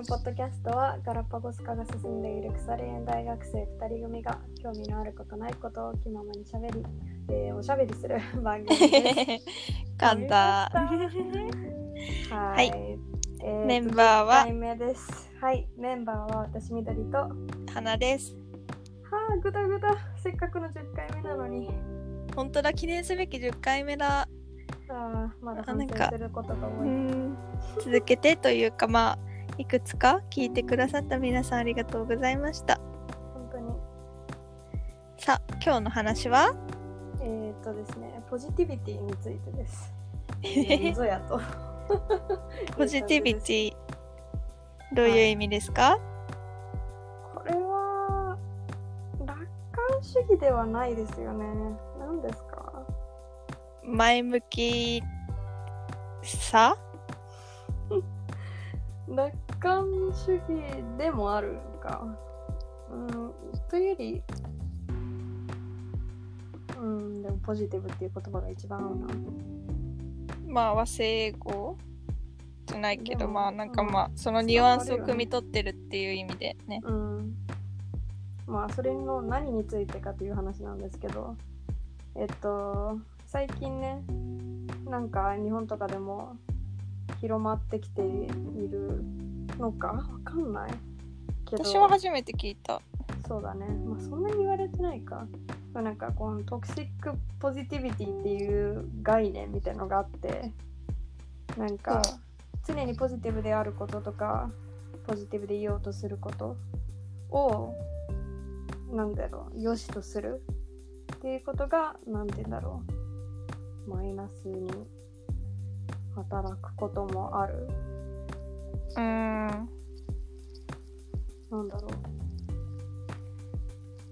のポッドキャストはガラパゴス化が進んでいる腐れ縁大学生2人組が興味のあることないことを気ままにしゃべり、えーおしゃべりする 番組です。簡単。ははいえーとメンバーは？10回目です。はい、メンバーは私緑と、は花です。あ、ぐだぐだ、せっかくの10回目なのに、本当だ、記念すべき10回目だ。あーまだ反省することがう多い。ん。続けてというか、まあ、いくつか聞いてくださった皆さんありがとうございました。本当に。さあ、今日の話は？えー、っとですね、ポジティビティについてです。なんぞやと。ポジティビィ。ティ、どういう意味ですか、これは、楽観主義ではないですよね。何ですか？前向きさ？楽 観主義でもあるか。うん、というより、うん、でもポジティブっていう言葉が一番合うな。まあ、和製語じゃないけど、まあ、なんかうんまあ、そのニュアンスを汲み取ってるっていう意味でね。うん。まあ、それの何についてかという話なんですけど、えっと、最近ね、なんか日本とかでも広まってきているのかわかんないけど。私は初めて聞いた。そうだね。まあそんなに言われてないか。まあなんかこのトクシックポジティビティっていう概念みたいのがあって、なんか常にポジティブであることとか、ポジティブでいようとすることを、なんだろう、良しとするっていうことが、なんて言うんだろう、マイナスに働くこともある。うーん。なんだろう。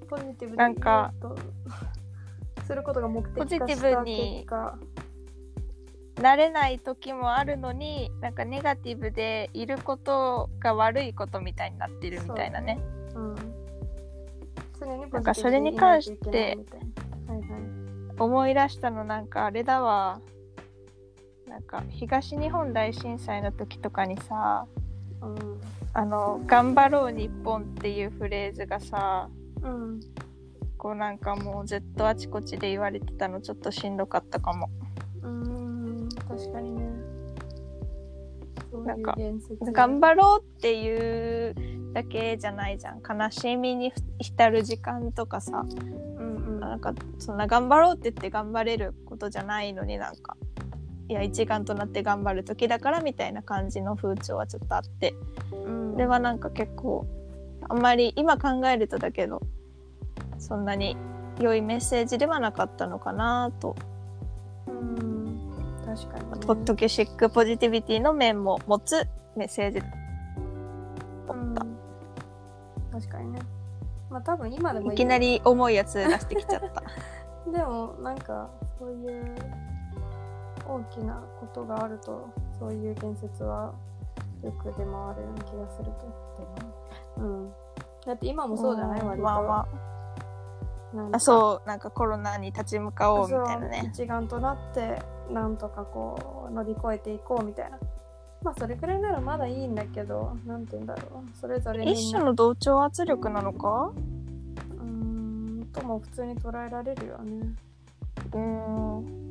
ポジティブでなんか することが目的化ポジティブに結果、慣れない時もあるのになんかネガティブでいることが悪いことみたいになってるみたいなねうん。なんかそれに関して。思い出したのなんかあれだわなんか東日本大震災の時とかにさうん。あの「頑張ろう日本」っていうフレーズがさうん。こうなんかもうずっとあちこちで言われてたのちょっとしんどかったかもうん。確かにね。なんか頑張ろうっていうだけじゃないじゃん悲しみに浸る時間とかさうんうん。なんかそんな頑張ろうって言って頑張れることじゃないのになんかいや一丸となって頑張る時だからみたいな感じの風潮はちょっとあって。うん。それはなんか結構あんまり今考えるとだけどそんなに良いメッセージではなかったのかなと、うん。確かに、ね。トトキシックポジティビティの面も持つメッセージうん。確かにね。まあ多分今でもいきなり重いやつ出してきちゃった。でもなんかそういう大きなことがあるとそういう言説はよく出回るような気がすると。うん。だって今もそうじゃない？ん割と。まあまああそうなんかコロナに立ち向かおうみたいなね一丸となってなんとかこう乗り越えていこうみたいな。まあそれくらいならまだいいんだけど、なんて言うんだろう。それぞれ一種の同調圧力なのか？うーんとも普通に捉えられるよね。うーん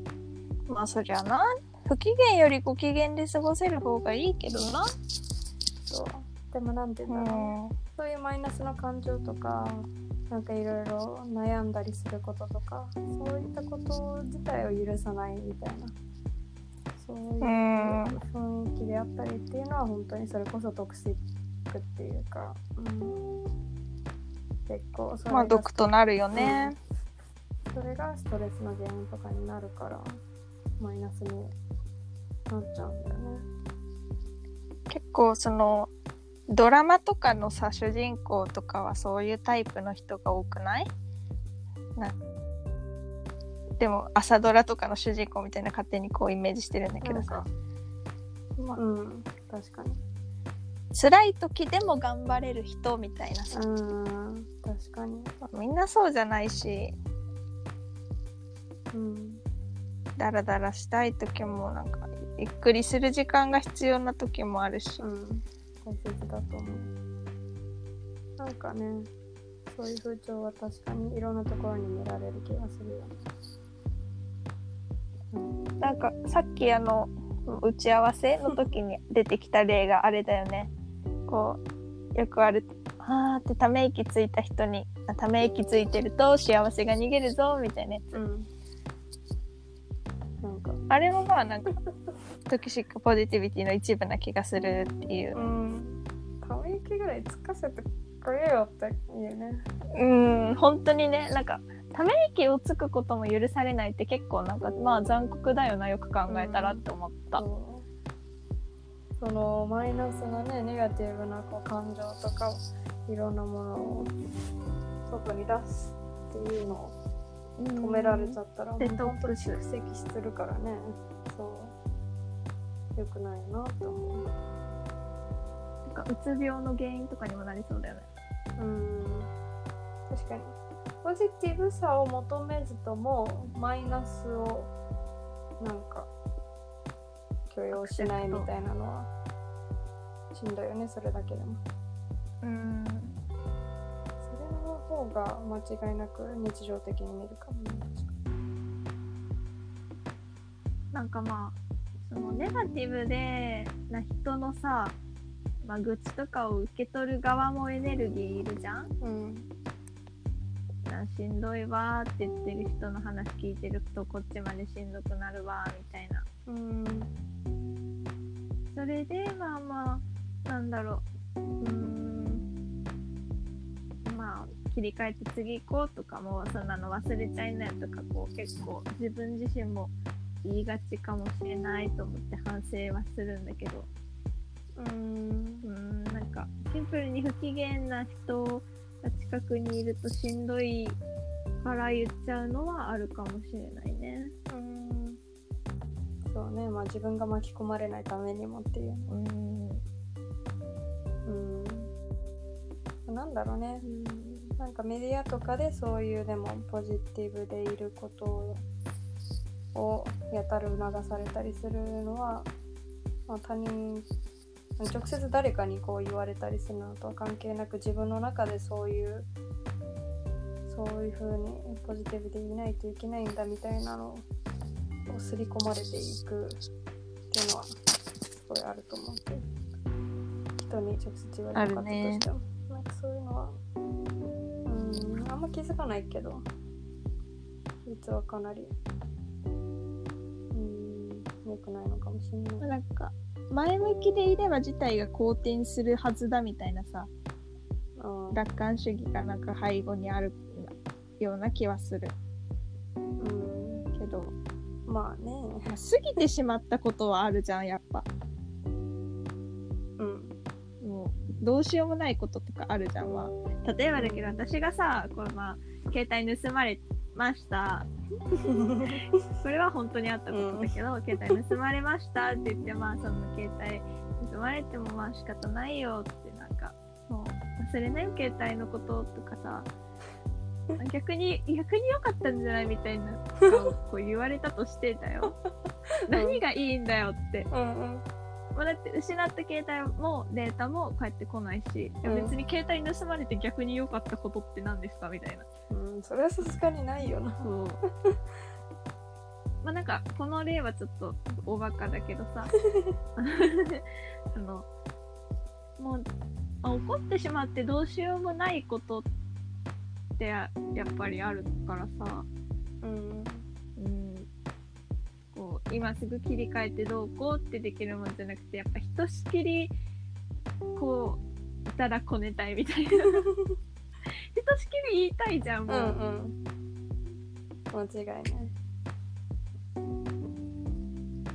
まあそりゃな。不機嫌よりご機嫌で過ごせる方がいいけどな。そう。でもなんてう言うんだろう。ん。そういうマイナスの感情とか、なんかいろいろ悩んだりすることとか、そういったこと自体を許さないみたいな。そういううん雰囲気であったりっていうのは本当にそれこそトクシックっていうか、うん、結構それがまあ毒となるよね、それがストレスの原因とかになるからマイナスになっちゃうんだよね。結構そのドラマとかのさ主人公とかはそういうタイプの人が多くない？なでも朝ドラとかの主人公みたいな勝手にこうイメージしてるんだけどさ、まあ、うん、確かに。辛い時でも頑張れる人みたいなさ、うん、確かに。みんなそうじゃないしうん、ダラダラしたい時もなんかゆっくりする時間が必要な時もあるし、うん、大切だと思う。なんかねそういう風潮は確かにいろんなところに見られる気がするよね。うん。なんかさっきあの打ち合わせの時に出てきた例があれだよね。こうよくある「あー」ってため息ついた人にあため息ついてると幸せが逃げるぞみたいなやつ。うんあれもまあなんかトキシックポジティビティの一部な気がするっていう。うん。ため息ぐらいつかせてくれよっていうね。うん本当にね。なんかため息をつくことも許されないって結構なんかまあ残酷だよなよく考えたらって思った、そう。そのマイナスなねネガティブなこう感情とかいろんなものを外に出すっていうのを止められちゃったら、デ本当蓄積するからね。そう。よくないなと思う。なんかうつ病の原因とかにもなりそうだよね。うん。確かに。ポジティブさを求めずともマイナスをなんか許容しないみたいなのはしんどいよねそれだけでも。うん方が間違いなく日常的に見るかもね。なんかまあそのネガティブでな人のさ、まあ、愚痴とかを受け取る側もエネルギーいるじゃん。うんなしんどいわーって言ってる人の話聞いてるとこっちまでしんどくなるわーみたいな。うんそれでまあまあなんだろう。うん。まあ切り替えて次行こうとかもうそんなの忘れちゃいなよとかこう結構自分自身も言いがちかもしれないと思って反省はするんだけど。うんうーん。なんかシンプルに不機嫌な人が近くにいるとしんどいから言っちゃうのはあるかもしれないね。うん。そうね。まあ自分が巻き込まれないためにもっていう。うんなんだろうね。なんかメディアとかでそういうでもポジティブでいることをやたら促されたりするのは、まあ、他人直接誰かにこう言われたりするのとは関係なく自分の中でそういうそういう風にポジティブでいないといけないんだみたいなのを刷り込まれていくっていうのはすごいあると思うけど人に直接言われなかったとしても、なんかそういうのは。うんあんま気づかないけど。実はかなり。うん良くないのかもしれない。なんか前向きでいれば自体が好転するはずだみたいなさ。うん。楽観主義がなんか背後にあるような気はする。うん。けど、まあね。まあ過ぎてしまったことはあるじゃんやっぱ。うんどうしようもないこととかあるじゃん。まあ例えばだけど私がさこれまあ携帯盗まれました。これは本当にあったことだけど、携帯盗まれましたって言ってまあその携帯盗まれてもまあ仕方ないよってなんかもう忘れないよ携帯のこととかさ 逆に逆に良かったんじゃないみたいなこう言われたとしてだよ。何がいいんだよって。うんうんまあ、だって失った携帯もデータも返ってこないし、いやうん別に携帯盗まれて逆に良かったことって何ですかみたいな。うんそれはさすがにないよな。そう。まあなんかこの例はちょっと大バカだけどさ。あのもうあ怒ってしまってどうしようもないことってややっぱりあるからさ、うん。うん、こう今すぐ切り替えてどうこうってできるもんじゃなくてやっぱひとしきりこういたらこねたいみたいな。ひとしきり言いたいじゃんもう、うんうん。間違いない。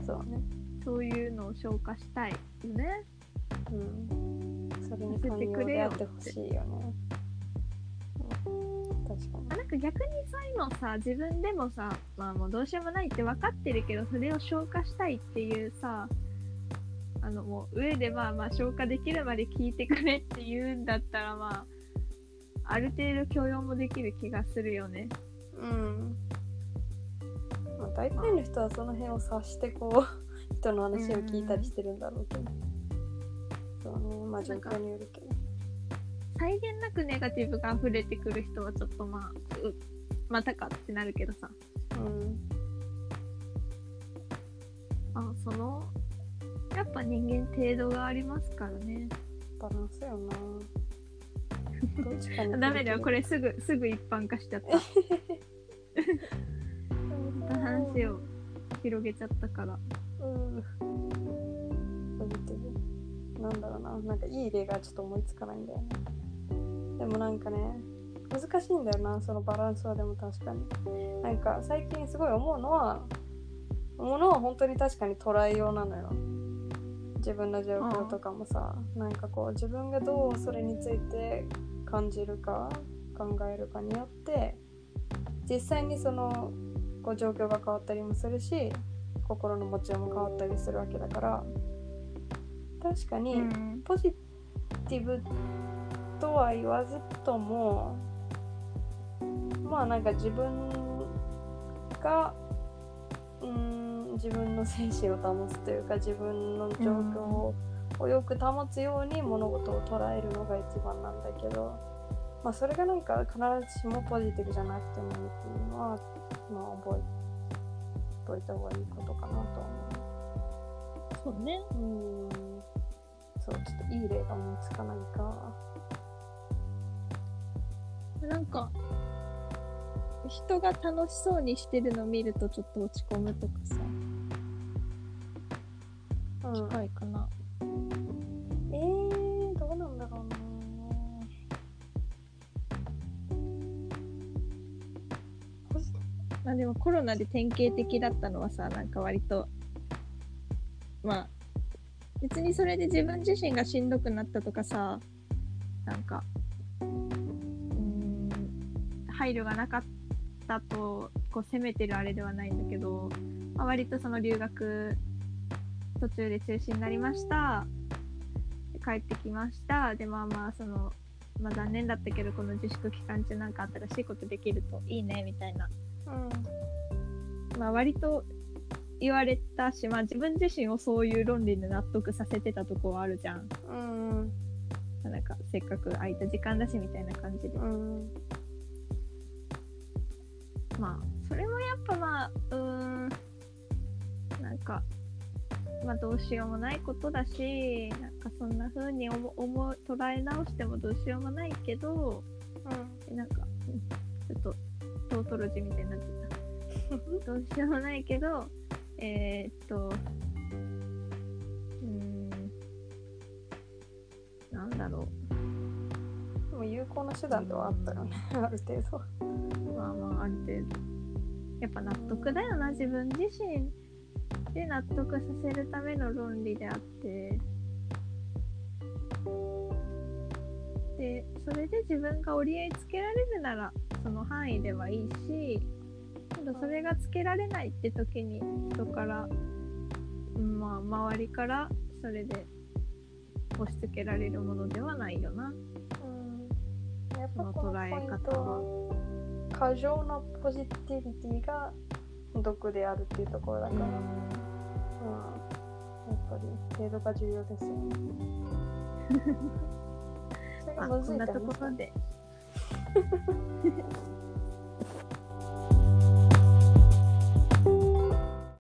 そうね。そういうのを消化したいよね。うん。それに寛容であってほしいよね確かあなんか逆にそういうのさ自分でもさまあもうどうしようもないって分かってるけどそれを消化したいっていうさあのもう上でまあまあ消化できるまで聞いてくれって言うんだったらまあある程度許容もできる気がするよね。にうん。まあ大体の人はその辺を察してこう 人の話を聞いたりしてるんだろうけど、そうね。まあ状況によるけど際限なくネガティブが溢れてくる人はちょっとまあうまたかってなるけどさ。うん。あそのやっぱ人間程度がありますからね。バランスよな。ダメだよこれすぐすぐ一般化しちゃった。話を広げちゃったから。うん。なんだろうな。なんかいい例がちょっと思いつかないんだよねでもなんかね難しいんだよなそのバランスはでも確かに。なんか最近すごい思うのはものは本当に確かに捉えようなのよ。自分の状況とかもさなんかこう自分がどうそれについて感じるか考えるかによって実際にそのこう状況が変わったりもするし心の持ちようも変わったりするわけだから確かにうん。ポジティブとは言わずともまあなんか自分がうーん自分の精神を保つというか自分の状況をよく保つように物事を捉えるのが一番なんだけど、まあ、それがなんか必ずしもポジティブじゃなくてもいいっていうのは、まあ、覚えといた方がいいことかなとは思う。そうねうーんそうちょっといい例が思いつかないか。なんか人が楽しそうにしてるの見るとちょっと落ち込むとかさうん、近いかな、えー、どうなんだろうな。まあでもコロナで典型的だったのはさなんか割とまあ別にそれで自分自身がしんどくなったとかさなんか配慮がなかったとこう責めてるあれではないんだけど、まあ、割とその留学途中で中止になりました。帰ってきました。でまあまあその、まあ、残念だったけどこの自粛期間中なんか新しいことできるといいねみたいな。うん。まあ、割と言われたし、まあ、自分自身をそういう論理で納得させてたとこはあるじゃん。うんなんかせっかく空いた時間だしみたいな感じで。うんまあそれもやっぱまあうーんなんか、まあ、どうしようもないことだしなんかそんな風に思思う捉え直してもどうしようもないけどなんかうんちょっとトートロジーみたいになってた。どうしようもないけど、えーっと、有効な手段ではあったよね ある程度。まあまあ、ある程度。やっぱ納得だよな、自分自身で納得させるための論理であって。で、それで自分が折り合いつけられるなら、その範囲ではいいし、けどそれがつけられないって時に人から、まあ周りからそれで押し付けられるものではないよな。うんやっぱこのポイン過剰なポジティビティが毒であるっていうところだから、うん。やっぱり程度が重要ですよね。それまがむずいあこんなとって話だころで